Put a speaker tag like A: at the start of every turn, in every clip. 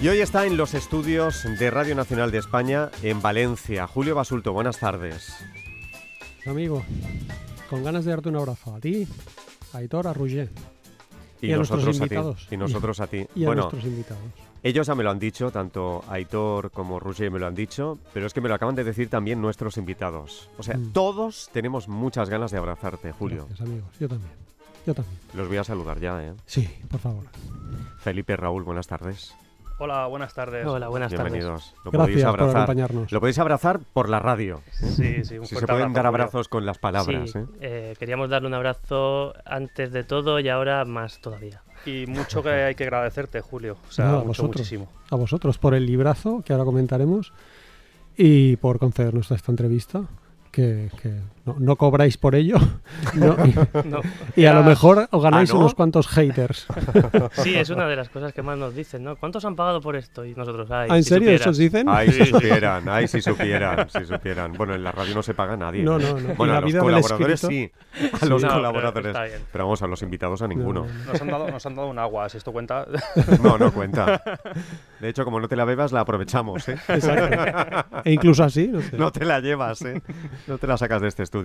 A: Y hoy está en los estudios de Radio Nacional de España en Valencia. Julio Basulto, buenas tardes.
B: Amigo, con ganas de darte un abrazo a ti, a Aitor, a Roger.
A: Y,
B: a
A: nosotros
B: nuestros
A: a ti.
B: invitados.
A: Y nosotros a ti.
B: Y a nuestros invitados.
A: ellos ya me lo han dicho, tanto Aitor como Roger me lo han dicho, pero es que me lo acaban de decir también nuestros invitados. O sea,
B: Mm.
A: todos tenemos muchas ganas de abrazarte, Julio.
B: Gracias, amigos. Yo también. Yo también.
A: Los voy a saludar ya, ¿eh?
B: Sí, por favor.
A: Felipe, Raúl, buenas tardes.
C: Hola, buenas tardes.
D: Hola, buenas tardes.
A: Bienvenidos. Lo podéis
B: Gracias por acompañarnos.
A: Lo podéis abrazar por la radio.
C: Sí, sí, un
A: Si se pueden
C: abrazo,
A: dar abrazos con las palabras,
D: Sí,
A: ¿eh?
D: eh, queríamos darle un abrazo antes de todo y ahora más todavía.
C: Y mucho que hay que agradecerte, Julio. O sea,
B: Nada, a
C: mucho,
B: vosotros.
C: muchísimo.
B: A vosotros por el librazo que ahora comentaremos y por concedernos esta entrevista. Que, que no, no cobráis por ello. No, y,
D: No,
B: y a lo mejor os ganáis
A: ¿Ah, no?
B: unos cuantos haters.
D: sí, es una de las cosas que más nos dicen, ¿no? ¿Cuántos han pagado por esto? Y nosotros, ay,
B: ¿Ah, ¿En
D: si
B: serio
D: supieras.
B: eso os dicen?
A: Ay, si
D: Sí.
A: supieran, ay, si supieran, si supieran. Bueno, en la radio no se paga a nadie.
B: No, no, no.
A: Bueno, a los colaboradores sí, a los
D: pero
A: colaboradores. Pero vamos, a los invitados a ninguno.
B: No, no, no.
C: Nos han, dado, nos han dado un agua, si esto cuenta.
A: No, no cuenta. De hecho, como no te la bebas, la aprovechamos, ¿eh?
B: Exacto. E incluso así, no sé.
A: No te la llevas, ¿eh? No te la sacas de este estudio.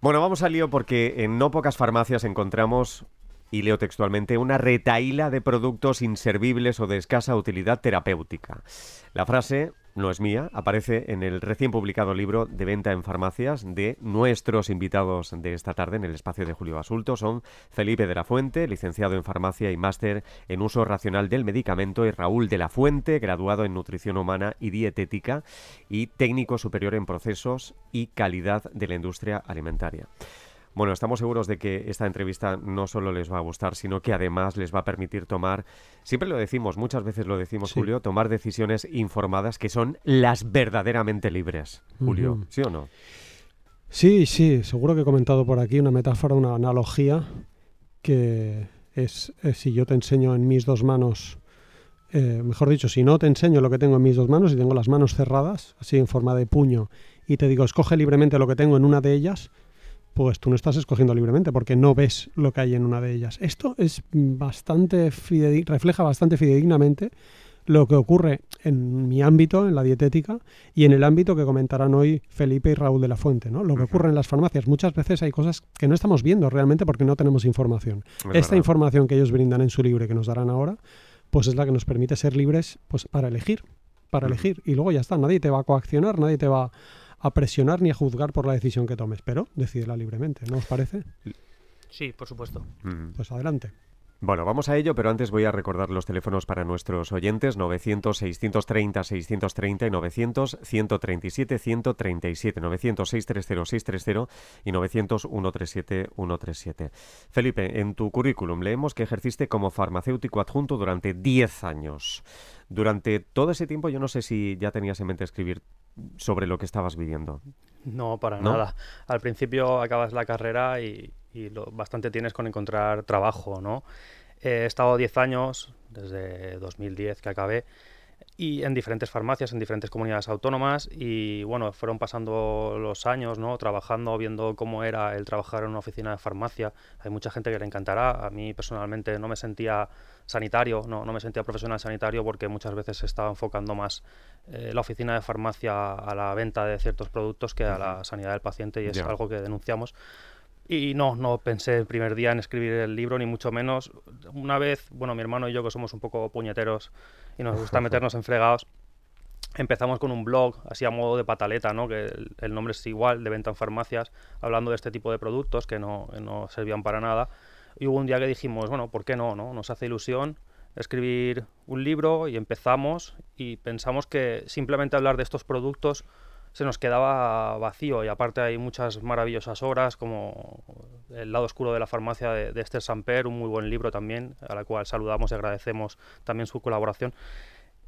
A: Bueno, vamos al lío porque en no pocas farmacias encontramos, y leo textualmente, una retaíla de productos inservibles o de escasa utilidad terapéutica. La frase no es mía, aparece en el recién publicado libro de venta en farmacias de nuestros invitados de esta tarde en el espacio de Julio Basulto. Son Felipe de la Fuente, licenciado en farmacia y máster en uso racional del medicamento, y Raúl de la Fuente, graduado en nutrición humana y dietética y técnico superior en procesos y calidad de la industria alimentaria. Bueno, estamos seguros de que esta entrevista no solo les va a gustar, sino que además les va a permitir tomar, siempre lo decimos, muchas veces lo decimos,
B: Sí.
A: Julio, tomar decisiones informadas que son las verdaderamente libres. Julio. ¿sí o no?
B: Sí, sí, seguro que he comentado por aquí una metáfora, una analogía que es, eh, si yo te enseño en mis dos manos, eh, mejor dicho, si no te enseño lo que tengo en mis dos manos y tengo las manos cerradas, así en forma de puño, y te digo, escoge libremente lo que tengo en una de ellas, pues tú no estás escogiendo libremente porque no ves lo que hay en una de ellas. Esto es bastante refleja bastante fidedignamente lo que ocurre en mi ámbito, en la dietética, y en el ámbito que comentarán hoy Felipe y Raúl de la Fuente, ¿no? Lo que ocurre en las farmacias. Muchas veces hay cosas que no estamos viendo realmente porque no tenemos información.
A: Es
B: Esta
A: verdad.
B: información que ellos brindan en su libro y que nos darán ahora, pues es la que nos permite ser libres pues, para elegir, para
A: Ujú.
B: elegir. Y luego ya está, nadie te va a coaccionar, nadie te va a presionar ni a juzgar por la decisión que tomes, pero decídela libremente, ¿no os parece?
D: Sí, por supuesto.
A: Mm.
B: Pues adelante.
A: Bueno, vamos a ello, pero antes voy a recordar los teléfonos para nuestros oyentes, 900-630-630 y 900-137-137, 900-630-630 y 900-137-137. Felipe, en tu currículum leemos que ejerciste como farmacéutico adjunto durante 10 años. Durante todo ese tiempo yo no sé si ya tenías en mente escribir sobre lo que estabas viviendo.
C: No, para
A: ¿No?
C: nada. Al principio acabas la carrera y, y lo bastante tienes con encontrar trabajo, ¿no? He estado 10 años, desde 2010 que acabé, y en diferentes farmacias, en diferentes comunidades autónomas, y bueno, fueron pasando los años, ¿no? Trabajando, viendo cómo era el trabajar en una oficina de farmacia. Hay mucha gente que le encantará. A mí personalmente no me sentía sanitario, no, no me sentía profesional sanitario porque muchas veces se estaba enfocando más eh, la oficina de farmacia a la venta de ciertos productos que a la sanidad del paciente y es
A: Ya.
C: algo que denunciamos. Y no, no pensé el primer día en escribir el libro, ni mucho menos. Una vez, bueno, mi hermano y yo, que somos un poco puñeteros y nos gusta meternos en fregados, empezamos con un blog, así a modo de pataleta, ¿no? Que el, el nombre es igual, de venta en farmacias, hablando de este tipo de productos que no, no servían para nada. Y hubo un día que dijimos, bueno, ¿por qué no? no? Nos hace ilusión escribir un libro y empezamos y pensamos que simplemente hablar de estos productos se nos quedaba vacío y aparte hay muchas maravillosas obras como El lado oscuro de la farmacia de, Esther Samper, un muy buen libro también, a la cual saludamos y agradecemos también su colaboración,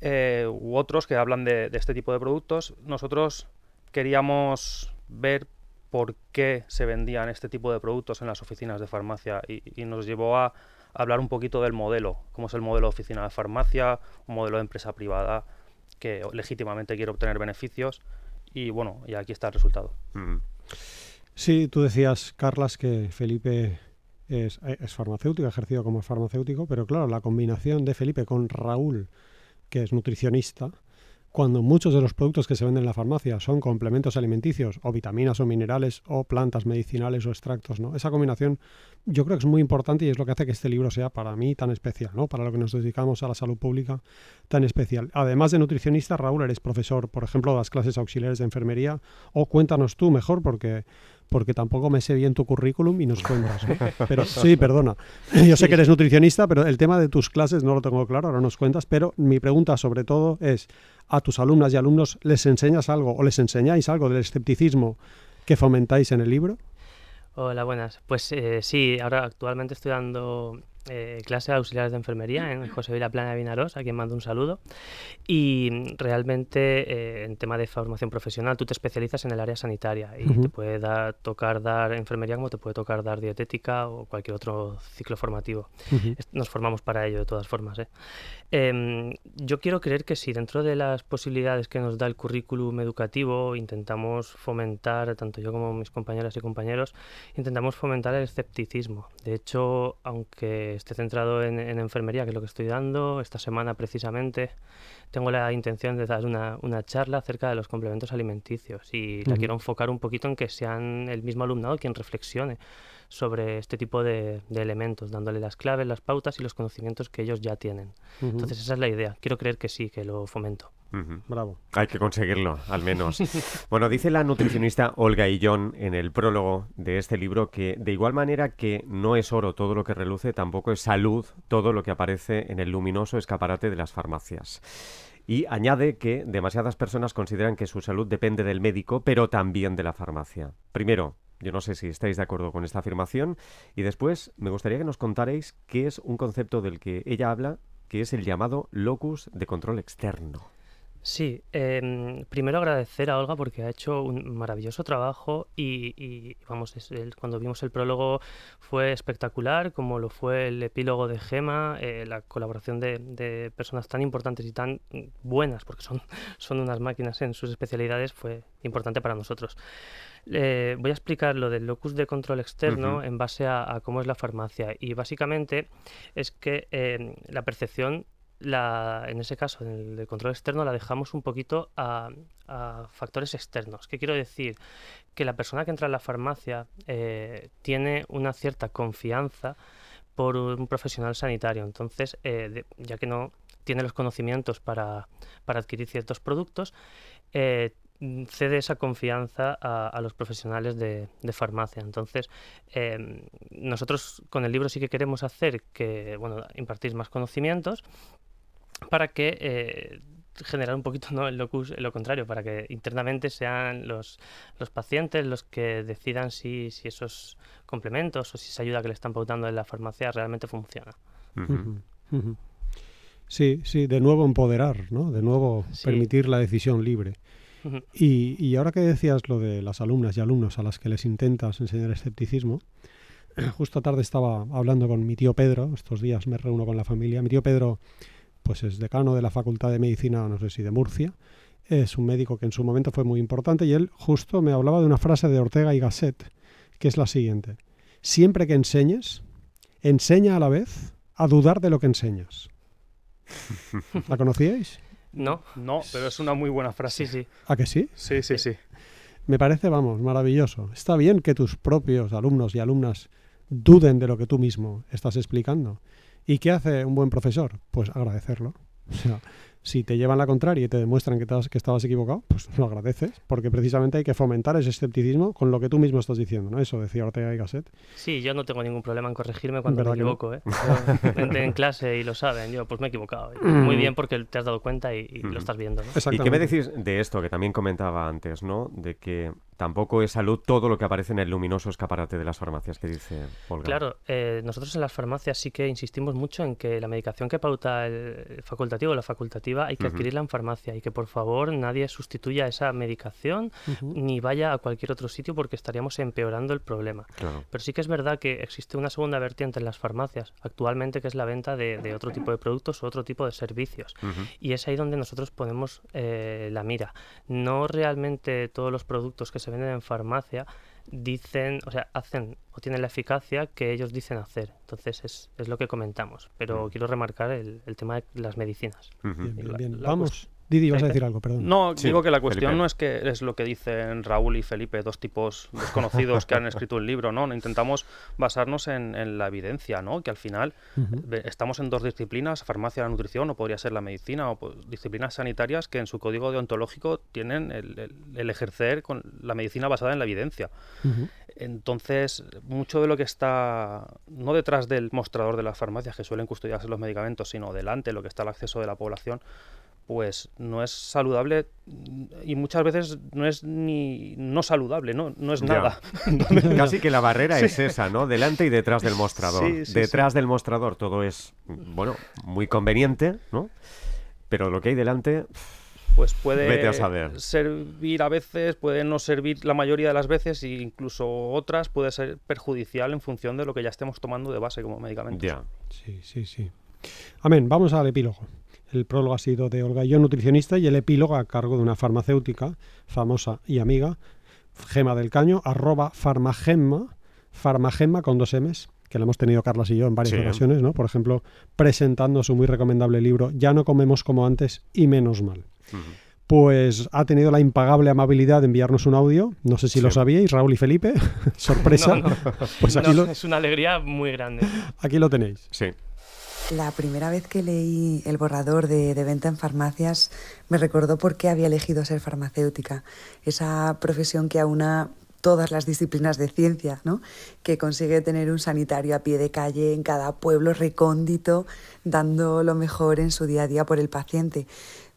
C: eh, u otros que hablan de, este tipo de productos. Nosotros queríamos ver por qué se vendían este tipo de productos en las oficinas de farmacia y, y nos llevó a hablar un poquito del modelo, cómo es el modelo de oficina de farmacia, un modelo de empresa privada que legítimamente quiere obtener beneficios y bueno, y aquí está el resultado.
A: Mm.
B: Sí, tú decías, Carlas, que Felipe es, es farmacéutico, ha ejercido como farmacéutico, pero claro, la combinación de Felipe con Raúl que es nutricionista, cuando muchos de los productos que se venden en la farmacia son complementos alimenticios o vitaminas o minerales o plantas medicinales o extractos, ¿no? Esa combinación yo creo que es muy importante y es lo que hace que este libro sea para mí tan especial, ¿no? Para lo que nos dedicamos a la salud pública tan especial. Además de nutricionista, Raúl, eres profesor, por ejemplo, de las clases auxiliares de enfermería o cuéntanos tú mejor porque porque tampoco me sé bien tu currículum y nos cuentas. Pero sí, perdona. Yo sé que eres nutricionista, pero el tema de tus clases no lo tengo claro, ahora nos cuentas. Pero mi pregunta sobre todo es, ¿a tus alumnas y alumnos les enseñas algo o les enseñáis algo del escepticismo que fomentáis en el libro?
D: Hola, buenas. Pues eh, sí, ahora actualmente estoy dando eh, clase de auxiliares de enfermería en José Vila Plana de Vinaros, a quien mando un saludo. Y realmente eh, en tema de formación profesional, tú te especializas en el área sanitaria y te puede dar, tocar dar enfermería como te puede tocar dar dietética o cualquier otro ciclo formativo. Nos formamos para ello de todas formas. ¿eh? Em, yo quiero creer que si dentro de las posibilidades que nos da el currículum educativo intentamos fomentar, tanto yo como mis compañeras y compañeros, intentamos fomentar el escepticismo. De hecho, aunque esté centrado en, enfermería, que es lo que estoy dando, esta semana precisamente tengo la intención de dar una, charla acerca de los complementos alimenticios y la quiero enfocar un poquito en que sean el mismo alumnado quien reflexione sobre este tipo de, elementos, dándole las claves, las pautas y los conocimientos que ellos ya tienen. Entonces esa es la idea. Quiero creer que sí, que lo fomento.
B: Bravo.
A: Hay que conseguirlo, al menos. bueno, dice la nutricionista Olga Illón en el prólogo de este libro que de igual manera que no es oro todo lo que reluce, tampoco es salud todo lo que aparece en el luminoso escaparate de las farmacias. Y añade que demasiadas personas consideran que su salud depende del médico, pero también de la farmacia. Primero, yo no sé si estáis de acuerdo con esta afirmación. Y después me gustaría que nos contarais qué es un concepto del que ella habla, que es el llamado locus de control externo.
D: Sí, em, primero agradecer a Olga porque ha hecho un maravilloso trabajo y, vamos, cuando vimos el prólogo fue espectacular, como lo fue el epílogo de Gema, eh, la colaboración de, personas tan importantes y tan buenas, porque son, son unas máquinas en sus especialidades, fue importante para nosotros. Eh, voy a explicar lo del locus de control externo en base a, cómo es la farmacia y básicamente es que em, la percepción la, en ese caso, en el control externo, la dejamos un poquito a, factores externos. ¿Qué quiero decir? Que la persona que entra en la farmacia eh, tiene una cierta confianza por un profesional sanitario. Entonces, eh, ya que no tiene los conocimientos para, adquirir ciertos productos, eh, cede esa confianza a, los profesionales de, farmacia. Entonces, nosotros con el libro sí que queremos hacer que, bueno, impartir más conocimientos, para que eh, generar un poquito ¿no? el locus, lo contrario, para que internamente sean los, los pacientes los que decidan si, si, esos complementos o si esa ayuda que le están pautando en la farmacia realmente funciona.
B: Sí, sí, de nuevo empoderar, ¿no? De nuevo permitir la decisión libre. Y, y, ahora que decías lo de las alumnas y alumnos a las que les intentas enseñar escepticismo, justo tarde estaba hablando con mi tío Pedro, estos días me reúno con la familia, mi tío Pedro pues es decano de la Facultad de Medicina, no sé si de Murcia. Es un médico que en su momento fue muy importante y él justo me hablaba de una frase de Ortega y Gasset, que es la siguiente. Siempre que enseñes, enseña a la vez a dudar de lo que enseñas. ¿La conocíais?
C: No, no, pero es una muy buena frase.
D: Sí, sí.
B: ¿A que sí?
C: Sí, sí, sí.
B: Me parece, vamos, maravilloso. Está bien que tus propios alumnos y alumnas duden de lo que tú mismo estás explicando. ¿Y qué hace un buen profesor? Pues agradecerlo. O sea, si te llevan la contraria y te demuestran que, que estabas equivocado, pues lo agradeces, porque precisamente hay que fomentar ese escepticismo con lo que tú mismo estás diciendo, ¿no? Eso decía Ortega y Gasset.
D: Sí, yo no tengo ningún problema en corregirme cuando me equivoco, ¿eh? en clase y lo saben, yo pues me he equivocado. Muy bien porque te has dado cuenta y, lo estás viendo, ¿no?
A: ¿Y qué me decís de esto que también comentaba antes, ¿no? De que tampoco es salud todo lo que aparece en el luminoso escaparate de las farmacias que dice Olga.
D: Claro, eh, nosotros en las farmacias sí que insistimos mucho en que la medicación que pauta el facultativo o la facultativa hay que adquirirla en farmacia y que por favor nadie sustituya esa medicación ni vaya a cualquier otro sitio porque estaríamos empeorando el problema. Pero sí que es verdad que existe una segunda vertiente en las farmacias actualmente que es la venta de, otro tipo de productos o otro tipo de servicios. Y es ahí donde nosotros ponemos eh, la mira. No realmente todos los productos que se venden en farmacia dicen, o sea, hacen o tienen la eficacia que ellos dicen hacer. Entonces es, es lo que comentamos. Pero
A: Mm.
D: quiero remarcar el, el tema de las medicinas.
A: Ujú.
B: Bien, bien,
C: La-
B: bien.
C: la
B: Vamos. Didi, vas a
C: Sí.
B: decir algo, perdón.
C: No,
A: Sí,
C: digo que la cuestión
A: Felipe.
C: no es que es lo que dicen Raúl y Felipe, dos tipos desconocidos que han escrito un libro, ¿no? Intentamos basarnos en, en la evidencia, ¿no? Que al final estamos en dos disciplinas, farmacia y la nutrición, o podría ser la medicina, o pues, disciplinas sanitarias que en su código deontológico tienen el, el- el ejercer con la medicina basada en la evidencia. Entonces, mucho de lo que está no detrás del mostrador de las farmacias que suelen custodiarse los medicamentos, sino delante, lo que está al acceso de la población, pues no es saludable y muchas veces no es ni no saludable, no, no es nada.
A: Casi que la barrera es esa, ¿no? Delante y detrás del mostrador.
C: Sí, sí,
A: detrás del mostrador todo es, bueno, muy conveniente, ¿no? Pero lo que hay delante,
C: Pues puede
A: Vete a saber.
C: servir a veces, puede no servir la mayoría de las veces e incluso otras puede ser perjudicial en función de lo que ya estemos tomando de base como medicamentos.
A: ya.
B: Sí, sí, sí. Amén. Vamos al epílogo. El prólogo ha sido de Olga Yo, nutricionista, y el epílogo a cargo de una farmacéutica famosa y amiga, Gema del Caño, arroba farmagemma, farmagemma con dos M's, que la hemos tenido Carlas y yo en varias
A: Sí.
B: ocasiones, ¿no? Por ejemplo, presentando su muy recomendable libro Ya no comemos como antes y menos mal. Pues ha tenido la impagable amabilidad de enviarnos un audio. No sé si lo sabíais, Raúl y Felipe. Sorpresa.
D: No, no.
B: Pues aquí,
D: No,
B: lo,
D: Es una alegría muy grande.
B: aquí lo tenéis.
A: Sí.
E: La primera vez que leí el borrador de, venta en farmacias me recordó por qué había elegido ser farmacéutica, esa profesión que aúna todas las disciplinas de ciencia, ¿no? que consigue tener un sanitario a pie de calle en cada pueblo recóndito, dando lo mejor en su día a día por el paciente.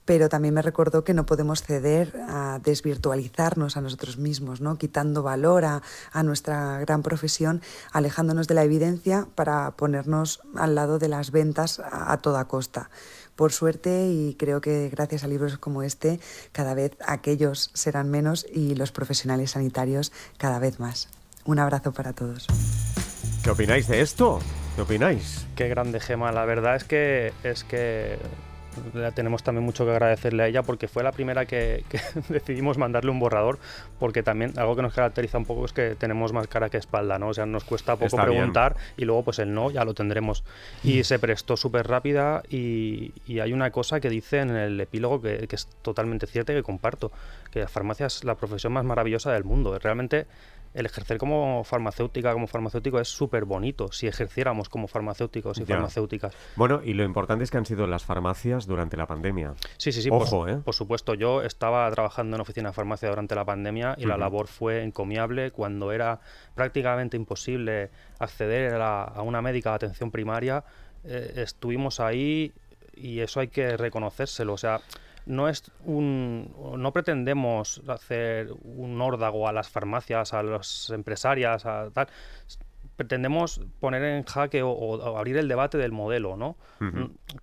E: Pero también me recordó que no podemos ceder a desvirtualizarnos a nosotros mismos, ¿no? quitando valor a, a nuestra gran profesión, alejándonos de la evidencia para ponernos al lado de las ventas a, a toda costa. Por suerte, y creo que gracias a libros como este, cada vez aquellos serán menos y los profesionales sanitarios cada vez más. Un abrazo para todos.
A: ¿Qué opináis de esto? ¿Qué opináis?
C: Qué grande Gema, la verdad es que es que le tenemos también mucho que agradecerle a ella porque fue la primera que, que decidimos mandarle un borrador porque también algo que nos caracteriza un poco es que tenemos más cara que espalda, ¿no? O sea, nos cuesta poco
A: Está bien.
C: preguntar y luego pues el no ya lo tendremos. Y se prestó súper rápida y, y hay una cosa que dice en el epílogo que, que es totalmente cierta y que comparto, que la farmacia es la profesión más maravillosa del mundo. Realmente el ejercer como farmacéutica, como farmacéutico es súper bonito si ejerciéramos como farmacéuticos y
A: Ya.
C: farmacéuticas.
A: Bueno, y lo importante es que han sido las farmacias durante la pandemia.
C: Sí, sí, sí.
A: Ojo,
C: por,
A: ¿eh?
C: por supuesto, yo estaba trabajando en oficina de farmacia durante la pandemia y la labor fue encomiable cuando era prácticamente imposible acceder a, la- a una médica de atención primaria. eh, estuvimos ahí y eso hay que reconocérselo. O sea, no es un no pretendemos hacer un órdago a las farmacias, a las empresarias, a tal. Pretendemos poner en jaque o, o abrir el debate del modelo, ¿no?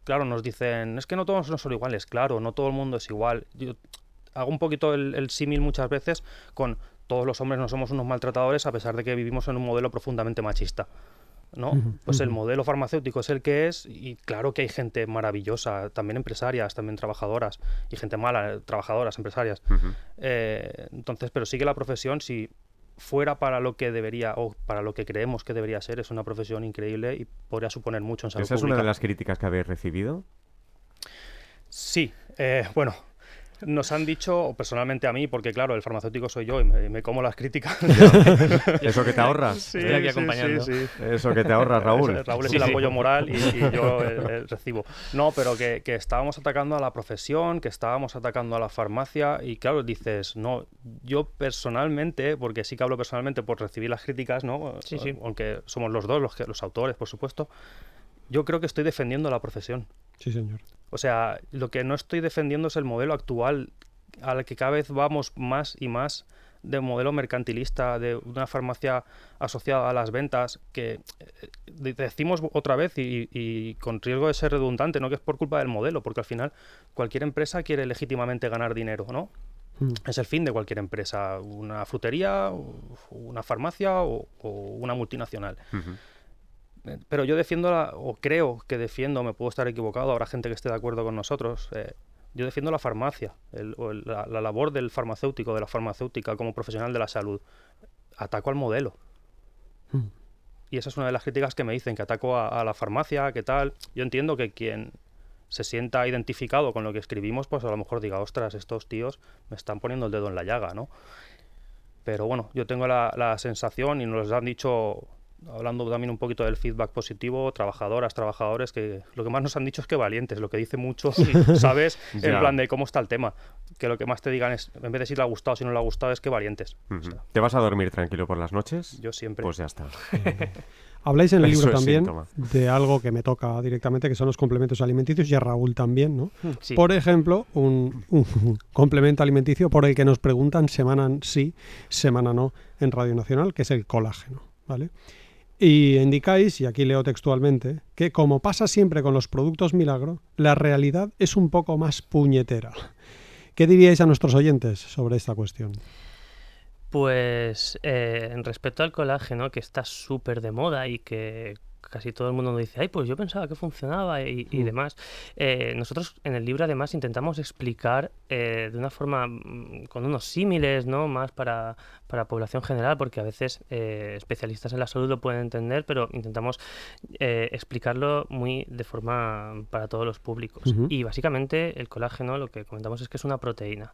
C: Claro, nos dicen, es que no todos no son iguales, claro, no todo el mundo es igual. Yo hago un poquito el, el símil muchas veces con todos los hombres no somos unos maltratadores a pesar de que vivimos en un modelo profundamente machista. ¿No? Pues el modelo farmacéutico es el que es y claro que hay gente maravillosa, también empresarias, también trabajadoras y gente mala, trabajadoras, empresarias. Eh, entonces, pero sí que la profesión, si fuera para lo que debería o para lo que creemos que debería ser, es una profesión increíble y podría suponer mucho en salud
A: ¿Esa es una de las críticas que habéis recibido?
C: Sí, eh, bueno, nos han dicho, o personalmente a mí, porque claro, el farmacéutico soy yo y me, me como las críticas.
A: ¿Eso que te ahorras?
C: Sí,
D: Estoy aquí acompañando.
C: sí, sí.
A: Eso que te ahorras, Raúl.
C: Raúl es
D: Sí,
C: el
D: sí.
C: apoyo moral y, y yo eh, eh, recibo. No, pero que, que estábamos atacando a la profesión, que estábamos atacando a la farmacia y claro, dices, no, yo personalmente, porque sí que hablo personalmente por recibir las críticas, ¿no?
D: Sí, sí.
C: Aunque somos los dos, los, que, los autores, por supuesto, yo creo que estoy defendiendo la profesión.
B: Sí, señor.
C: O sea, lo que no estoy defendiendo es el modelo actual al que cada vez vamos más y más de modelo mercantilista, de una farmacia asociada a las ventas, que eh, de- decimos otra vez y, y con riesgo de ser redundante, ¿no? que es por culpa del modelo, porque al final cualquier empresa quiere legítimamente ganar dinero, ¿no?
B: Mm.
C: Es el fin de cualquier empresa, una frutería, una farmacia o- o una multinacional. Pero yo defiendo, la, o creo que defiendo, me puedo estar equivocado, habrá gente que esté de acuerdo con nosotros. eh, yo defiendo la farmacia, el- o el- la, la labor del farmacéutico, de la farmacéutica como profesional de la salud. ataco al modelo.
B: Mm.
C: Y esa es una de las críticas que me dicen, que ataco a, a la farmacia, que tal. Yo entiendo que quien se sienta identificado con lo que escribimos, pues a lo mejor diga, ostras, estos tíos me están poniendo el dedo en la llaga, ¿no? Pero bueno, yo tengo la, la sensación, y nos lo han dicho, hablando también un poquito del feedback positivo, trabajadoras, trabajadores, que lo que más nos han dicho es que valientes, lo que dice mucho, ¿sabes? en plan de cómo está el tema. Que lo que más te digan es, en vez de si le ha gustado, si no le ha gustado, es que valientes. O sea,
A: ¿Te vas a dormir tranquilo por las noches?
C: yo siempre...
A: Pues ya está.
B: Habláis en el libro también
A: síntoma.
B: de algo que me toca directamente, que son los complementos alimenticios, y a Raúl también, ¿no?
D: Sí.
B: Por ejemplo, un, un complemento alimenticio por el que nos preguntan semana sí, semana no en Radio Nacional, que es el colágeno, ¿vale? Y indicáis, y aquí leo textualmente, que como pasa siempre con los productos milagro, la realidad es un poco más puñetera. ¿Qué diríais a nuestros oyentes sobre esta cuestión?
D: Pues eh, respecto al colágeno, que está súper de moda y que casi todo el mundo nos dice, ay, pues yo pensaba que funcionaba y, y
B: Mm.
D: demás. eh, nosotros en el libro además intentamos explicar eh, de una forma mm, con unos símiles, ¿no? Más para, para población general, porque a veces eh, especialistas en la salud lo pueden entender, pero intentamos eh, explicarlo muy de forma para todos los públicos. Y básicamente el colágeno lo que comentamos es que es una proteína.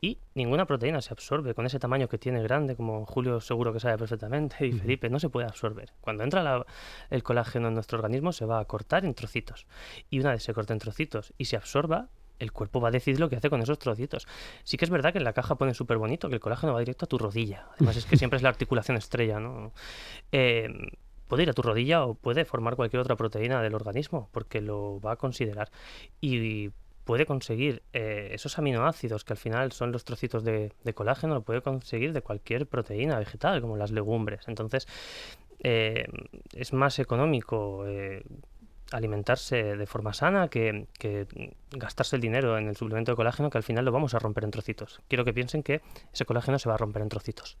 D: Y ninguna proteína se absorbe con ese tamaño que tiene grande, como Julio seguro que sabe perfectamente, y Felipe, no se puede absorber. Cuando entra la- el colágeno en nuestro organismo se va a cortar en trocitos. Y una vez se corta en trocitos y se absorba, el cuerpo va a decidir lo que hace con esos trocitos. Sí que es verdad que en la caja pone súper bonito que el colágeno va directo a tu rodilla. Además es que siempre es la articulación estrella, ¿no? Eh, puede ir a tu rodilla o puede formar cualquier otra proteína del organismo, porque lo va a considerar. Y puede conseguir eh, esos aminoácidos que al final son los trocitos de, colágeno, lo puede conseguir de cualquier proteína vegetal, como las legumbres. Entonces, eh, es más económico alimentarse de forma sana que, gastarse el dinero en el suplemento de colágeno, que al final lo vamos a romper en trocitos. Quiero que piensen que ese colágeno se va a romper en trocitos.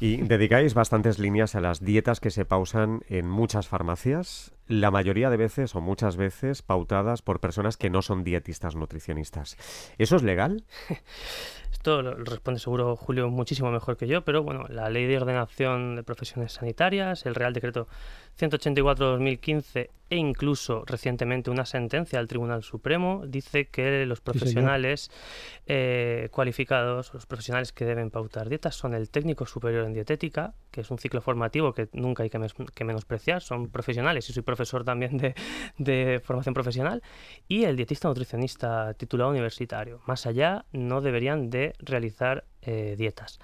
A: Y dedicáis bastantes líneas a las dietas que se pausan en muchas farmacias, la mayoría de veces o muchas veces pautadas por personas que no son dietistas nutricionistas. ¿Eso es legal?
D: Esto lo responde seguro Julio muchísimo mejor que yo, pero bueno, la Ley de Ordenación de Profesiones Sanitarias, el Real Decreto 184-2015 e incluso recientemente una sentencia del Tribunal Supremo dice que los profesionales eh, cualificados, los profesionales que deben pautar dietas son el técnico superior en dietética, que es un ciclo formativo que nunca hay que, que menospreciar, son profesionales y soy profesor también de, formación profesional, y el dietista nutricionista titulado universitario. Más allá, no deberían de realizar eh, dietas.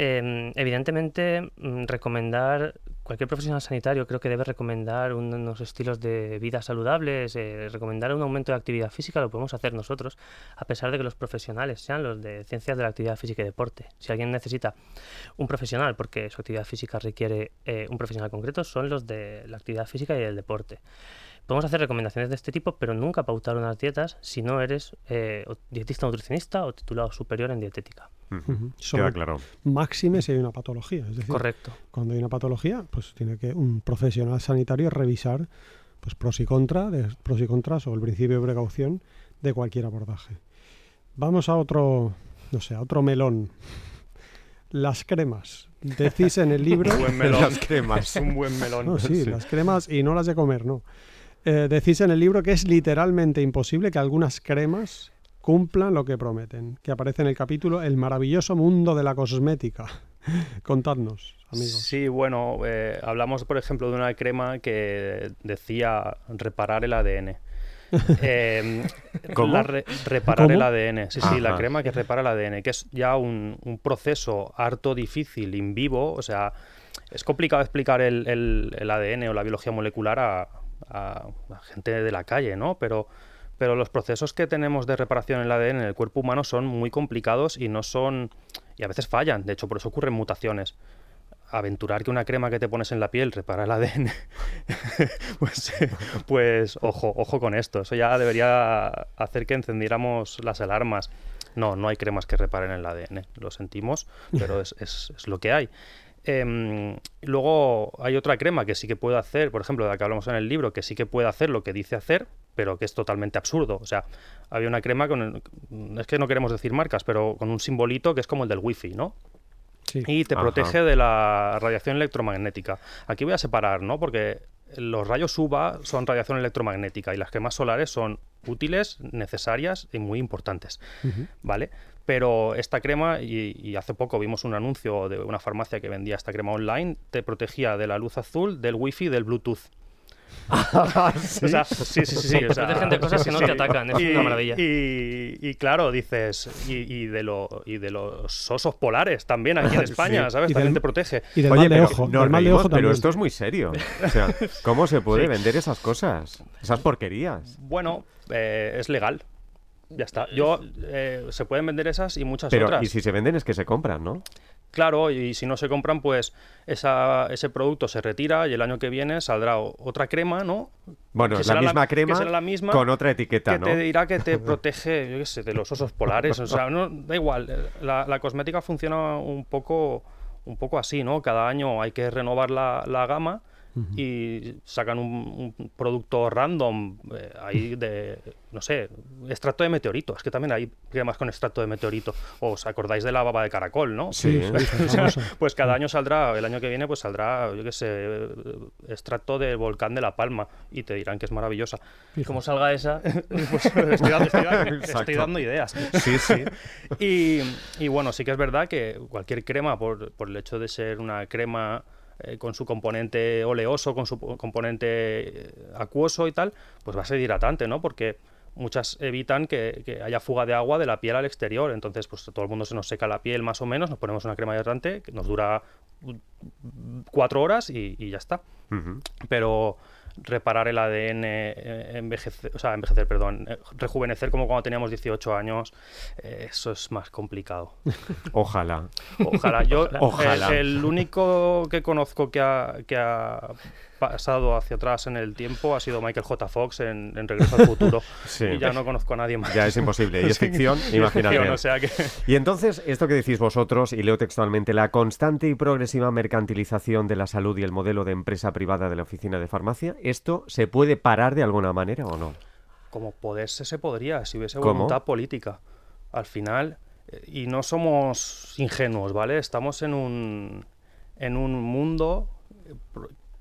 D: Em, evidentemente, mm, recomendar, cualquier profesional sanitario creo que debe recomendar un- unos estilos de vida saludables, eh, recomendar un aumento de actividad física, lo podemos hacer nosotros, a pesar de que los profesionales sean los de ciencias de la actividad física y deporte. Si alguien necesita un profesional, porque su actividad física requiere eh, un profesional concreto, son los de la actividad física y el deporte. Podemos hacer recomendaciones de este tipo, pero nunca pautar unas dietas si no eres eh, o dietista nutricionista o titulado superior en dietética.
A: Ujú. Queda claro.
B: Máxime si hay una patología. Es decir,
D: Correcto.
B: cuando hay una patología, pues tiene que un profesional sanitario revisar pues pros y contras, de, pros y contras o el principio de precaución de cualquier abordaje. Vamos a otro, no sé, a otro melón. Las cremas. Decís en el libro.
C: Un buen melón.
A: Las cremas.
C: un buen melón.
B: No, sí,
A: Sí.
B: las cremas y no las de comer, no. Eh, decís en el libro que es literalmente imposible que algunas cremas cumplan lo que prometen, que aparece en el capítulo El maravilloso mundo de la cosmética. Contadnos, amigos.
C: Sí, bueno, eh, hablamos, por ejemplo, de una crema que decía reparar el ADN. Eh,
A: ¿Cómo?
C: la re- reparar
B: ¿Cómo?
C: el ADN. Sí, sí, la crema que repara el ADN, que es ya un, un proceso harto difícil, in vivo. O sea, es complicado explicar el, el- el ADN o la biología molecular a, a gente de la calle, ¿no? Pero, pero los procesos que tenemos de reparación en el ADN en el cuerpo humano son muy complicados y no son. y a veces fallan. De hecho, por eso ocurren mutaciones aventurar que una crema que te pones en la piel repara el ADN, pues, pues ojo, ojo con esto. Eso ya debería hacer que encendiéramos las alarmas. No, no hay cremas que reparen el ADN. Lo sentimos, pero es- es lo que hay. Em, luego hay otra crema que sí que puede hacer, por ejemplo, de la que hablamos en el libro, que sí que puede hacer lo que dice hacer, pero que es totalmente absurdo. O sea, había una crema con... el- es que no queremos decir marcas, pero con un simbolito que es como el del wifi, ¿no?
B: Sí.
C: y te
A: Ajá.
C: protege de la radiación electromagnética. Aquí voy a separar, ¿no? Porque los rayos UVA son radiación electromagnética y las cremas solares son útiles, necesarias y muy importantes. ¿vale? Pero esta crema, y, y hace poco vimos un anuncio de una farmacia que vendía esta crema online, te protegía de la luz azul, del wifi y del Bluetooth. O sea, sí, sí, sí, sí, o sea,
D: protegen de cosas que no te atacan, es
C: y,
D: una maravilla.
C: Y, y claro, dices, y, y de lo, y de los osos polares también aquí en España,
A: Sí.
C: ¿sabes?
B: Y
C: También
B: del-
C: te protege.
B: Y del
A: Oye,
B: mal de
A: pero
B: ojo.
A: nos
B: del mal de
A: reímos,
B: ojo
A: pero
B: también.
A: esto es muy serio. O sea, ¿cómo se puede
C: Sí.
A: vender esas cosas? Esas porquerías.
C: Bueno, eh, es legal. Ya está. Yo, eh, se pueden vender esas y muchas
A: Pero,
C: otras.
A: y si se venden es que se compran, ¿no?
C: Claro, y si no se compran, pues esa, ese producto se retira y el año que viene saldrá otra crema, ¿no?
A: Bueno, la misma crema
C: será la misma
A: con otra etiqueta,
C: que
A: ¿no?
C: te dirá que te protege, yo qué sé, de los osos polares. O sea, no, da igual. eh, La, la cosmética funciona un poco, un poco así, ¿no? Cada año hay que renovar la, la gama y sacan un, un producto random eh, ahí de, no sé, extracto de meteorito. Es que también hay cremas con extracto de meteorito. ¿Os acordáis de la baba de caracol, no?
A: Sí.
B: Sí, sí, famosa.
C: Pues cada año saldrá, el año que viene, pues saldrá, yo qué sé, extracto del volcán de La Palma y te dirán que es maravillosa.
D: Como salga esa,
C: Pues estoy, dando, estoy dando-
A: Exacto.
C: estoy dando ideas.
A: Sí, sí.
C: Y, y bueno, sí que es verdad que cualquier crema, por, por el hecho de ser una crema eh, con su componente oleoso, con su po- componente eh, acuoso y tal, pues va a ser hidratante, ¿no? Porque muchas evitan que, que haya fuga de agua de la piel al exterior. Entonces, pues todo el mundo se nos seca la piel más o menos, nos ponemos una crema hidratante que nos dura mm, cuatro horas y, y ya está pero reparar el ADN, eh, envejecer, o sea, envejecer, perdón, eh, rejuvenecer como cuando teníamos 18 años, eh, eso es más complicado.
A: Ojalá.
C: Ojalá. Yo,
A: Ojalá.
C: El, el único que conozco que ha, que ha pasado hacia atrás en el tiempo ha sido Michael J. Fox en, en Regreso al Futuro.
A: Sí.
C: Y ya no conozco a nadie más.
A: Ya es imposible. Y es
C: Sí,
A: ficción,
C: y es
A: imagínate.
C: ficción, o sea que...
A: Y entonces, esto que decís vosotros, y leo textualmente, la constante y progresiva mercantilización de la salud y el modelo de empresa privada de la oficina de farmacia, ¿esto se puede parar de alguna manera o no?
C: como poderse se podría, si hubiese
A: ¿Cómo?
C: voluntad política. Al final, eh, y no somos ingenuos, ¿vale? Estamos en un, en un mundo eh,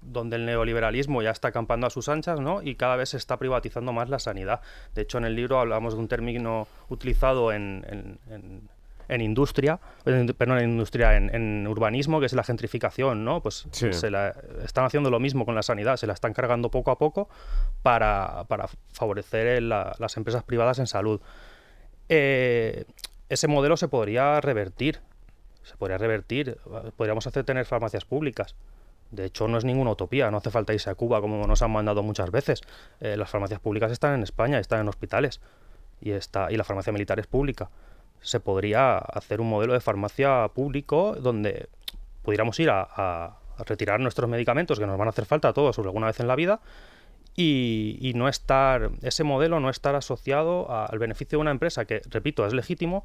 C: donde el neoliberalismo ya está acampando a sus anchas, ¿no? Y cada vez se está privatizando más la sanidad. De hecho, en el libro hablamos de un término utilizado en, en- en- en industria, en- perdón, en industria, en, en urbanismo, que es la gentrificación, ¿no? Pues
A: Sí.
C: se la, están haciendo lo mismo con la sanidad, se la están cargando poco a poco para, para favorecer la- las empresas privadas en salud. Eh, ese modelo se podría revertir, se podría revertir, podríamos hacer tener farmacias públicas. De hecho, no es ninguna utopía, no hace falta irse a Cuba como nos han mandado muchas veces. Eh, las farmacias públicas están en España, están en hospitales y, está, y la farmacia militar es pública. Se podría hacer un modelo de farmacia público donde pudiéramos ir a, retirar nuestros medicamentos que nos van a hacer falta a todos alguna vez en la vida y, no estar, ese modelo no estar asociado al beneficio de una empresa que, repito, es legítimo,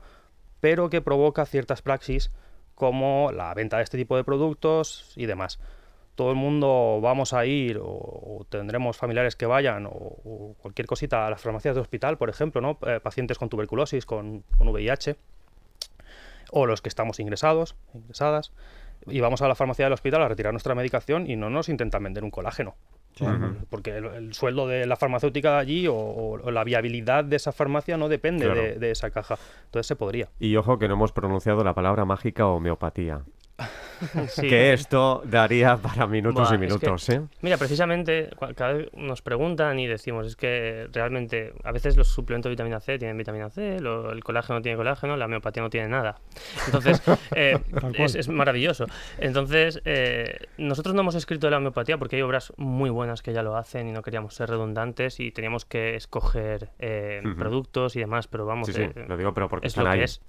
C: pero que provoca ciertas praxis como la venta de este tipo de productos y demás. Todo el mundo vamos a ir o, o tendremos familiares que vayan o, o cualquier cosita a las farmacias de hospital, por ejemplo, ¿no? Eh, pacientes con tuberculosis, con, con VIH o los que estamos ingresados, ingresadas, y vamos a la farmacia del hospital a retirar nuestra medicación y no nos intentan vender un colágeno. Porque el, el sueldo de la farmacéutica de allí o, o la viabilidad de esa farmacia no depende
A: Claro.
C: de, de esa caja. Entonces se podría.
A: Y ojo que no hemos pronunciado la palabra mágica homeopatía.
D: sí.
A: Que esto daría para minutos
D: Buah,
A: y
D: es que-
A: minutos, ¿eh?
D: Mira, precisamente cada vez nos preguntan y decimos, es que realmente a veces los suplementos de vitamina C tienen vitamina C, lo- el colágeno no tiene colágeno, la homeopatía no tiene nada. Entonces, eh, es, es maravilloso. Entonces, eh, nosotros no hemos escrito de la homeopatía porque hay obras muy buenas que ya lo hacen y no queríamos ser redundantes y teníamos que escoger eh, productos y demás, pero vamos,
A: Sí, sí,
D: eh,
A: lo digo, pero porque
D: es
A: están
D: lo
A: ahí.
D: que es,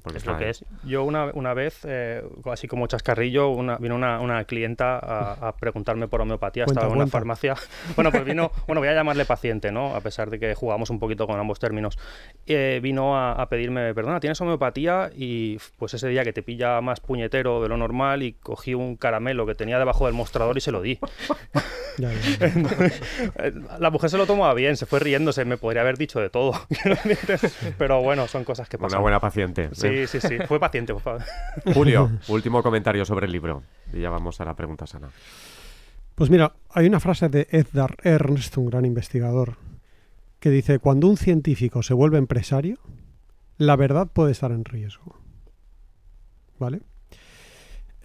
D: que.
C: Yo una, una vez, eh, así como chascarrillo, una, vino una, una clienta a, a preguntarme por homeopatía,
B: Cuenta,
C: estaba en una
B: cuenta.
C: farmacia. Bueno, pues vino, bueno, voy a llamarle paciente, ¿no? A pesar de que jugamos un poquito con ambos términos. Eh, vino a, a pedirme, perdona, ¿tienes homeopatía? Y pues ese día que te pilla más puñetero de lo normal y cogí un caramelo que tenía debajo del mostrador y se lo di.
B: Ya, ya.
C: Eh, La mujer se lo tomaba bien, se fue riéndose, me podría haber dicho de todo. Pero bueno, son cosas que pasan.
A: Una buena paciente.
C: Sí, sí, sí. Fue paciente, por favor.
A: Julio, último comentario sobre el libro. Y ya vamos a la pregunta sana.
B: Pues mira, hay una frase de Edgar Ernst, un gran investigador, que dice, cuando un científico se vuelve empresario, la verdad puede estar en riesgo. ¿Vale?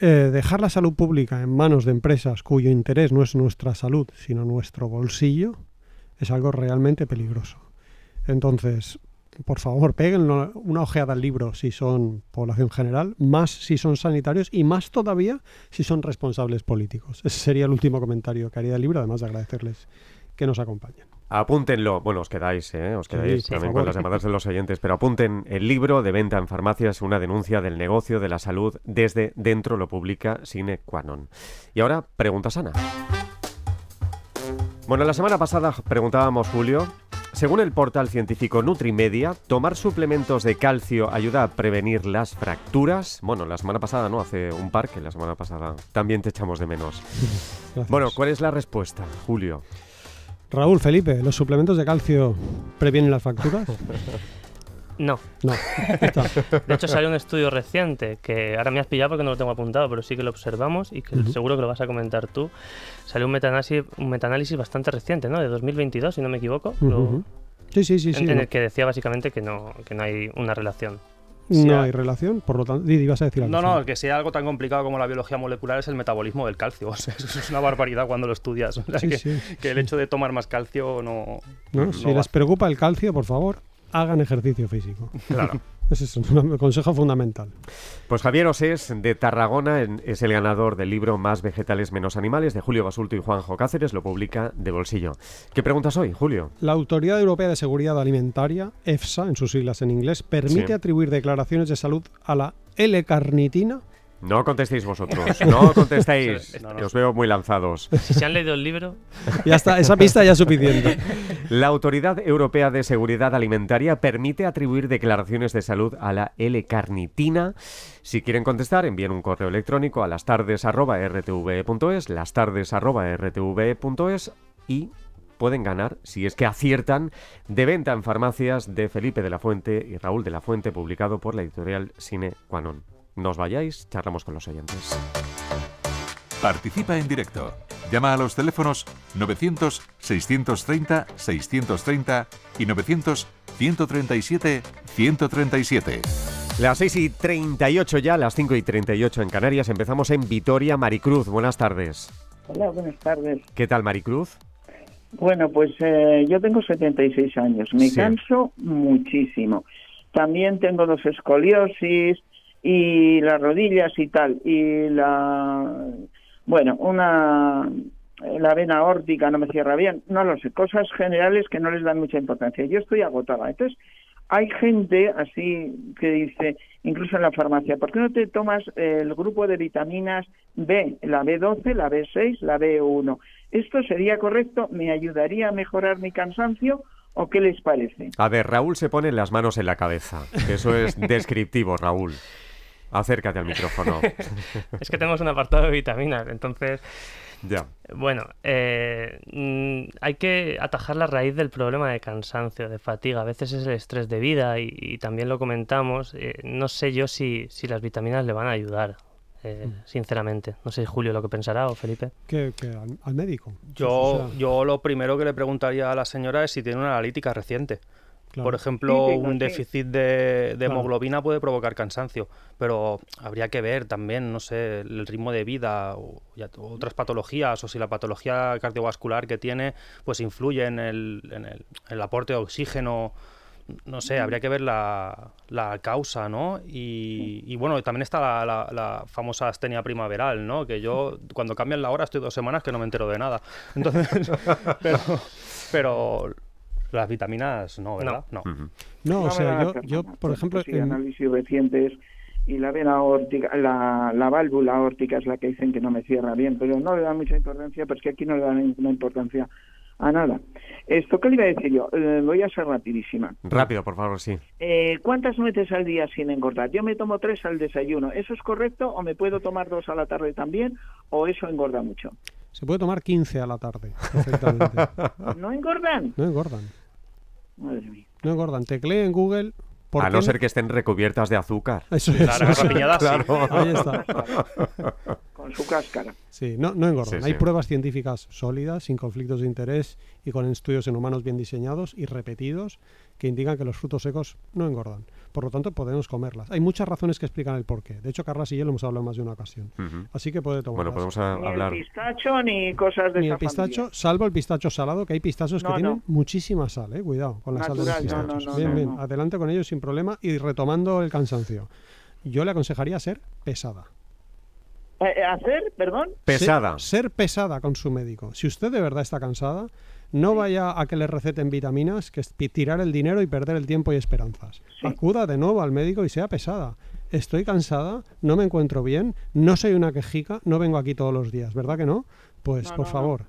B: Eh, dejar la salud pública en manos de empresas cuyo interés no es nuestra salud, sino nuestro bolsillo, es algo realmente peligroso. Entonces, por favor, peguen una ojeada al libro si son población general, más si son sanitarios y más todavía si son responsables políticos. Ese sería el último comentario que haría del libro, además de agradecerles que nos acompañen.
A: Apúntenlo. Bueno, os quedáis, ¿eh? Os quedáis
B: Sí,
A: también con las llamadas de los oyentes, pero apunten el libro de venta en farmacias, una denuncia del negocio de la salud desde dentro, lo publica Sine Qua Non. Y ahora, pregunta sana. Bueno, la semana pasada preguntábamos, Julio, según el portal científico Nutrimedia, tomar suplementos de calcio ayuda a prevenir las fracturas. Bueno, la semana pasada, ¿no? Hace un par que la semana pasada también te echamos de menos.
B: Gracias.
A: Bueno, ¿cuál es la respuesta, Julio?
B: Raúl, Felipe, ¿los suplementos de calcio previenen las fracturas?
D: No.
B: No.
D: De hecho, salió un estudio reciente que ahora me has pillado porque no lo tengo apuntado, pero sí que lo observamos y que seguro que lo vas a comentar tú. Salió un metaanálisis, un metaanálisis bastante reciente, ¿no? De 2022, si no me equivoco.
B: Sí, sí, sí, sí.
D: en, en
B: no.
D: el que decía básicamente que no, que no hay una relación.
B: No
C: Sí,
B: hay
C: ah.
B: relación, por lo tanto, Didi, vas a decir algo.
C: No,
B: sí.
C: no, que sea algo tan complicado como la biología molecular es el metabolismo del calcio. O sea, eso es una barbaridad cuando lo estudias. O sea,
B: Sí,
C: que,
B: sí.
C: que el hecho de tomar más calcio no.
B: ¿No?
C: no
B: Si
C: va.
B: les preocupa el calcio, por favor, hagan ejercicio físico.
A: Claro.
B: Ese es un consejo fundamental.
A: Pues Javier Osés, de Tarragona, es el ganador del libro Más vegetales menos animales, de Julio Basulto y Juanjo Cáceres, lo publica de bolsillo. ¿Qué preguntas hoy, Julio?
B: La Autoridad Europea de Seguridad Alimentaria, EFSA, en sus siglas en inglés, permite
A: Sí.
B: atribuir declaraciones de salud a la L-carnitina.
A: No contestéis vosotros, no contestéis,
C: No,
A: os veo muy lanzados.
D: Si se han leído el libro,
B: Ya está, esa pista ya es suficiente.
A: La Autoridad Europea de Seguridad Alimentaria permite atribuir declaraciones de salud a la L-carnitina. Si quieren contestar, envíen un correo electrónico a lastardes.rtve.es, lastardes.rtve.es y pueden ganar, si es que aciertan, de venta en farmacias de Felipe de la Fuente y Raúl de la Fuente, publicado por la editorial Sine Qua Non. No os vayáis, charlamos con los oyentes.
F: Participa en directo. Llama a los teléfonos 900-630-630 y 900-137-137.
A: Las 6 y 38 ya, las 5 y 38 en Canarias. Empezamos en Vitoria, Maricruz. Buenas tardes.
G: Hola, buenas tardes.
A: ¿Qué tal, Maricruz?
G: Bueno, pues eh, yo tengo 76 años. Me
A: Sí.
G: canso muchísimo. También tengo dos escoliosis y las rodillas y tal. Y la. Bueno, una. La vena órtica no me cierra bien. No lo sé. Cosas generales que no les dan mucha importancia. Yo estoy agotada. Entonces, hay gente así que dice, incluso en la farmacia, ¿por qué no te tomas el grupo de vitaminas B, la B12, la B6, la B1? ¿Esto sería correcto? ¿Me ayudaría a mejorar mi cansancio? ¿O qué les parece?
A: A ver, Raúl se pone las manos en la cabeza. Eso es descriptivo, Raúl. Acércate al micrófono.
D: es que tenemos un apartado de vitaminas, entonces
A: Ya.
D: Bueno, eh, mm, hay que atajar la raíz del problema de cansancio, de fatiga. A veces es el estrés de vida y, y también lo comentamos. eh, no sé yo si, si las vitaminas le van a ayudar, eh, sinceramente. No sé, Julio, lo que pensará o Felipe.
B: Que, que al, al médico.
C: Yo,
B: O sea,
C: yo lo primero que le preguntaría a la señora es si tiene una analítica reciente.
B: Claro.
C: Por ejemplo,
G: Sí,
C: un
G: sí.
C: déficit de, de
B: Claro.
C: hemoglobina puede provocar cansancio, pero habría que ver también, no sé, el ritmo de vida o ya- otras patologías, o si la patología cardiovascular que tiene, pues influye en el, en el, el aporte de oxígeno. No sé, habría que ver la, la causa, ¿no? Y, y bueno, también está la, la- la famosa astenia primaveral, ¿no? Que yo, cuando cambian la hora, estoy dos semanas que no me entero de nada. Entonces, pero, pero las vitaminas no, ¿verdad? No.
B: No, o
G: No
B: sea, yo, yo por ejemplo,
G: Sí,
B: en-
G: análisis recientes y la vena aórtica, la, la válvula aórtica es la que dicen que no me cierra bien, pero no le dan mucha importancia, porque que aquí no le dan ninguna importancia a nada. Esto, ¿qué le iba a decir yo? Eh, voy a ser rapidísima.
A: Rápido, por favor, sí.
G: Eh, ¿Cuántas nueces al día sin engordar? Yo me tomo tres al desayuno. ¿Eso es correcto o me puedo tomar dos a la tarde también o eso engorda mucho?
B: Se puede tomar 15 a la tarde, perfectamente.
G: ¿No engordan?
B: No engordan.
G: Madre mía.
B: No engordan. Teclee en Google. ¿Por
A: A
B: qué
A: no ser que estén recubiertas de azúcar.
B: Eso es.
C: Claro,
B: eso.
C: sí.
B: Ahí está.
G: Con su cáscara.
B: Sí, no, no engordan.
A: Sí,
B: Hay
A: sí.
B: pruebas científicas sólidas, sin conflictos de interés y con estudios en humanos bien diseñados y repetidos que indican que los frutos secos no engordan. Por lo tanto, podemos comerlas. Hay muchas razones que explican el porqué. De hecho, Carlas y yo lo hemos hablado en más de una ocasión. Así que puede tomarlas.
A: Bueno, podemos a-
G: Ni
A: hablar.
G: el pistacho ni cosas de
B: Ni
G: esa
B: el pistacho,
G: familia.
B: salvo el pistacho salado, que hay pistachos que
G: No,
B: tienen muchísima sal, eh. Cuidado con la sal de los pistachos.
G: no, no,
B: bien,
G: no,
B: bien.
G: no.
B: Adelante con ellos sin problema y retomando el cansancio. Yo le aconsejaría ser pesada.
G: Eh, ¿Hacer? ¿Perdón?
A: Pesada.
B: Ser, ser pesada con su médico. Si usted de verdad está cansada, no vaya a que le receten vitaminas, que es tirar el dinero y perder el tiempo y esperanzas.
G: Sí.
B: Acuda de nuevo al médico y sea pesada. Estoy cansada, no me encuentro bien, no soy una quejica, no vengo aquí todos los días, ¿verdad que no? Pues
G: No,
B: por
G: no, no.
B: favor.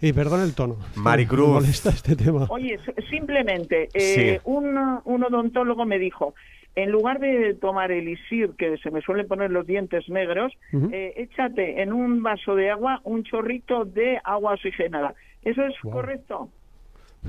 B: Y perdón el tono.
A: Maricruz.
B: Me molesta este tema.
G: Oye, simplemente, eh,
A: Sí.
G: un, un odontólogo me dijo, en lugar de tomar elixir, que se me suelen poner los dientes negros, eh, échate en un vaso de agua un chorrito de agua oxigenada. ¿Eso es
B: Wow.
G: correcto?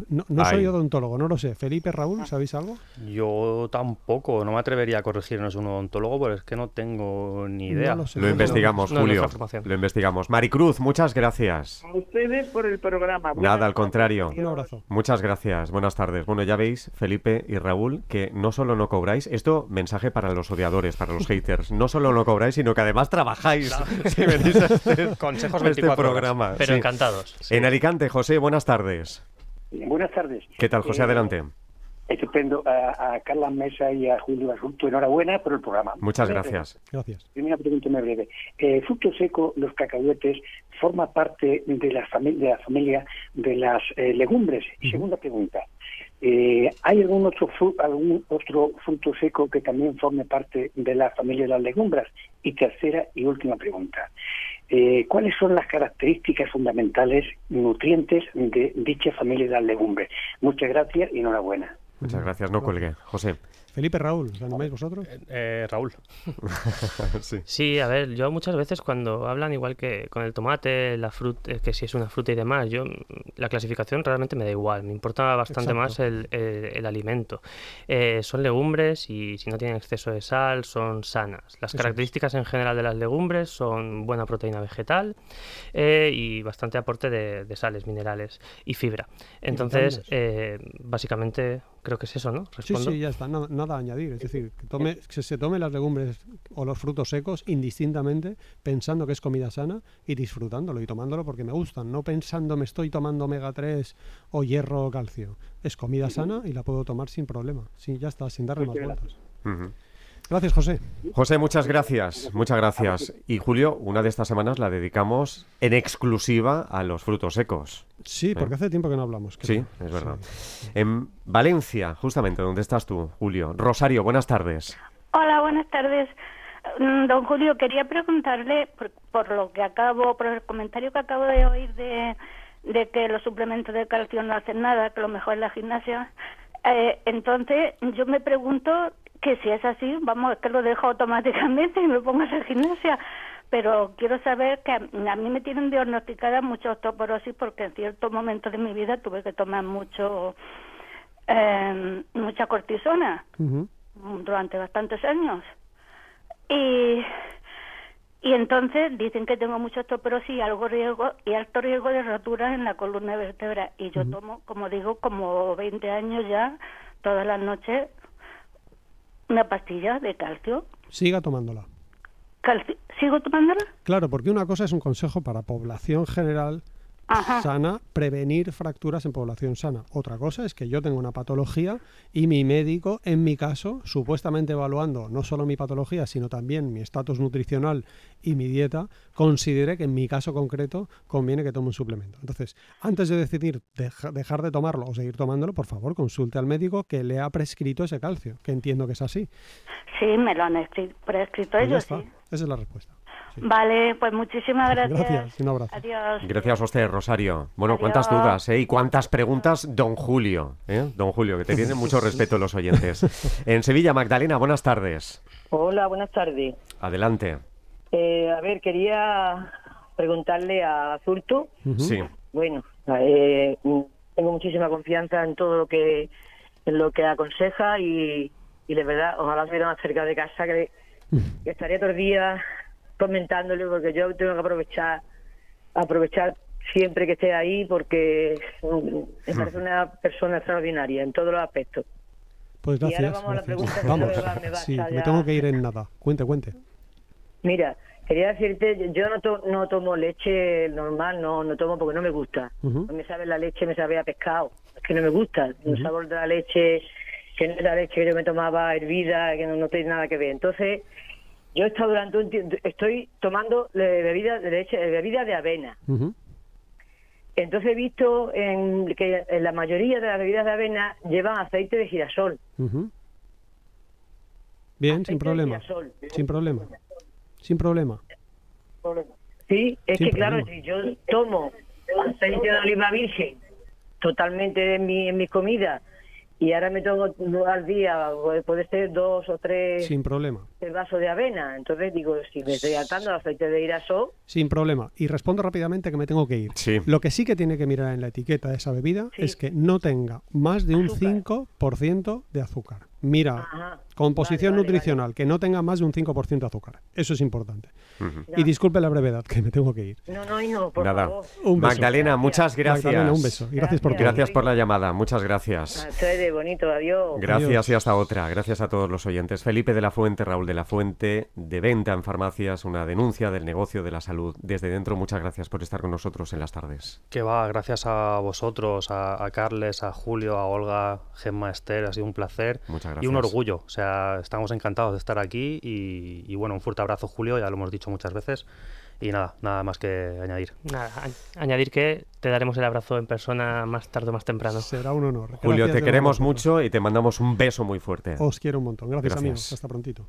B: No, no soy odontólogo, no lo sé. Felipe,
G: Ah.
B: Raúl, ¿sabéis algo?
C: Yo tampoco, no me atrevería a corregirnos un odontólogo, porque es que no tengo ni idea.
B: No lo sé.
A: Lo
B: no,
A: investigamos, Julio. Lo investigamos. Maricruz, muchas gracias.
G: A ustedes por el programa. Buenas
A: Nada, al contrario.
B: Un abrazo.
A: Muchas gracias, buenas tardes. Bueno, ya veis, Felipe y Raúl, que no solo no cobráis, esto mensaje para los odiadores, para los haters, no solo no cobráis, sino que además trabajáis. Si venís a este,
C: Consejos
A: a este
C: 24 horas.
A: programa.
D: Pero
A: Sí.
D: encantados.
A: En Alicante, José, buenas tardes.
H: Buenas tardes.
A: ¿Qué tal, José?
H: Eh,
A: Adelante.
H: Estupendo. A, a Carla Mesa y a Julio Asunto, enhorabuena por el programa.
A: Muchas gracias.
B: Gracias.
H: Primera pregunta muy breve. Eh, fruto seco, los cacahuetes, forma parte de la, fami- de la familia de las eh, legumbres. Y Segunda pregunta. Eh, ¿Hay algún otro, fru- algún otro fruto seco que también forme parte de la familia de las legumbres? Y tercera y última pregunta. Eh, ¿Cuáles son las características fundamentales nutrientes de dicha familia de las legumbres? Muchas gracias y enhorabuena.
A: Muchas gracias, no cuelgue. José.
B: Felipe, Raúl, ¿os animáis vosotros?
C: Eh, Raúl,
A: Sí.
D: Sí, a ver, yo muchas veces cuando hablan igual que con el tomate, la fruta, que si es una fruta y demás, yo mm, la clasificación realmente me da igual, me importa bastante
B: Exacto.
D: más el, el- el alimento. Eh, son legumbres y si no tienen exceso de sal, son sanas. Las
B: Eso es.
D: características en general de las legumbres son buena proteína vegetal eh, y bastante aporte de, de sales, minerales y fibra. Entonces, eh, básicamente creo que es eso, ¿no?
B: Sí,
D: ¿Respondo?
B: sí, ya está, nada, nada a añadir. Es decir, que, tome, que se tome las legumbres o los frutos secos indistintamente, pensando que es comida sana y disfrutándolo y tomándolo porque me gustan, no pensando me estoy tomando omega 3 o hierro o calcio. Es comida sana y la puedo tomar sin problema. Sí, ya está, sin darle más
H: Muchas
B: vueltas. Gracias, José.
A: José, muchas gracias. Muchas gracias. Y Julio, una de estas semanas la dedicamos en exclusiva a los frutos secos.
B: Sí, porque hace tiempo que no hablamos.
A: Sí,
B: creo.
A: es verdad.
B: Sí.
A: En Valencia, justamente, donde estás tú, Julio. Rosario, buenas tardes.
I: Hola, buenas tardes. Mm, Don Julio, quería preguntarle, por, por lo que acabo, por el comentario que acabo de oír de, de que los suplementos de calcio no hacen nada, que lo mejor es la gimnasia. Eh, entonces, yo me pregunto que si es así, vamos, es que lo dejo automáticamente y me pongo a hacer gimnasia. Pero quiero saber que a, a mí me tienen diagnosticada mucha osteoporosis porque en cierto momento de mi vida tuve que tomar mucho, eh, mucha cortisona durante bastantes años. Y, y entonces dicen que tengo mucho osteoporosis y algo riesgo y alto riesgo de roturas en la columna vertebral. Y yo tomo, como digo, como 20 años ya, todas las noches, una pastilla de calcio.
B: Siga tomándola.
I: Calci- ¿Sigo tomándola?
B: Claro, porque una cosa es un consejo para población general
I: Ajá.
B: sana, prevenir fracturas en población sana. Otra cosa es que yo tengo una patología y mi médico, en mi caso, supuestamente evaluando no solo mi patología, sino también mi estatus nutricional y mi dieta, considere que en mi caso concreto conviene que tome un suplemento. Entonces, antes de decidir deja- dejar de tomarlo o seguir tomándolo, por favor, consulte al médico que le ha prescrito ese calcio, que entiendo que es así.
I: Sí, me lo han escri- prescrito
B: Pues
I: ellos, sí.
B: Esa es la respuesta. Sí.
I: Vale, pues muchísimas gracias.
B: Gracias, un abrazo.
I: Adiós.
A: Gracias a usted, Rosario. Bueno, cuántas dudas, ¿eh? Y cuántas preguntas, don Julio. ¿eh? Don Julio, que te tienen mucho respeto los oyentes. En Sevilla, Magdalena, buenas tardes.
J: Hola, buenas tardes.
A: Adelante.
J: Eh, a ver, quería preguntarle a Zurto.
A: Sí.
J: Bueno, eh, tengo muchísima confianza en todo lo que en lo que aconseja y, y de verdad, ojalá estuviera más cerca de casa, que, que estaría todo el día comentándole, porque yo tengo que aprovechar aprovechar siempre que esté ahí, porque mm, me parece una persona extraordinaria en todos los aspectos.
B: Pues
J: Y ahora
B: gracias.
J: vamos a la
B: gracias.
J: pregunta que
B: Vamos.
J: me va-
B: Sí, me tengo que ir en nada. Cuente, cuente.
J: Mira, quería decirte, yo no, to- no tomo leche normal, no no tomo porque no me gusta. No me sabe la leche, me sabe a pescado. Es que no me gusta. El sabor de la leche, que no es la leche que yo me tomaba hervida, que no, no tiene nada que ver. Entonces, yo he estado durante un tiempo, estoy tomando bebida de leche, eh, bebida de avena. Entonces he visto en, que en la mayoría de las bebidas de avena llevan aceite de girasol.
B: Bien, sin
J: Aceite
B: problema.
J: girasol.
B: Sin problema. Sin problema.
J: Sí, es
B: Sin
J: que claro, si yo tomo aceite de oliva virgen totalmente en mi, en mis comidas y ahora me tomo al día, puede ser dos o tres
B: Sin problema.
J: Vasos de avena. Entonces digo, si me estoy atando al aceite de girasol,
B: Sin problema. Y respondo rápidamente que me tengo que ir.
A: Sí.
B: Lo que sí que tiene que mirar en la etiqueta de esa bebida
J: Sí.
B: es que no tenga más de un
J: Azúcar.
B: 5% de azúcar. Mira,
J: Ajá.
B: composición
J: Vale, vale,
B: nutricional, que no tenga más de un 5% de azúcar. Eso es importante. Y disculpe la brevedad, que me tengo que ir.
J: no, no, hijo, por
A: Nada.
J: favor.
B: Un beso.
A: Magdalena, muchas gracias.
B: Magdalena, un beso. Y gracias por.
A: Gracias por la llamada. Muchas gracias.
J: A ustedes, bonito, adiós.
A: Gracias
B: Adiós.
A: y hasta otra. Gracias a todos los oyentes. Felipe de la Fuente, Raúl de la Fuente, de venta en farmacias, una denuncia del negocio de la salud desde dentro. Muchas gracias por estar con nosotros en las tardes.
C: Que va, gracias a vosotros, a, a Carles, a Julio, a Olga, Gemma, Esther, ha sido un placer
A: Muchas
C: y un
A: gracias.
C: orgullo. O sea, estamos encantados de estar aquí y, y bueno, un fuerte abrazo Julio, ya lo hemos dicho muchas veces. Y nada, nada más que añadir.
D: Nada, a- añadir que te daremos el abrazo en persona más tarde o más temprano.
B: Será un honor.
A: Julio,
B: Gracias
A: te
B: de
A: queremos mucho y te mandamos un beso muy fuerte.
B: Os quiero un montón. Gracias,
A: Gracias.
B: amigos. Hasta prontito.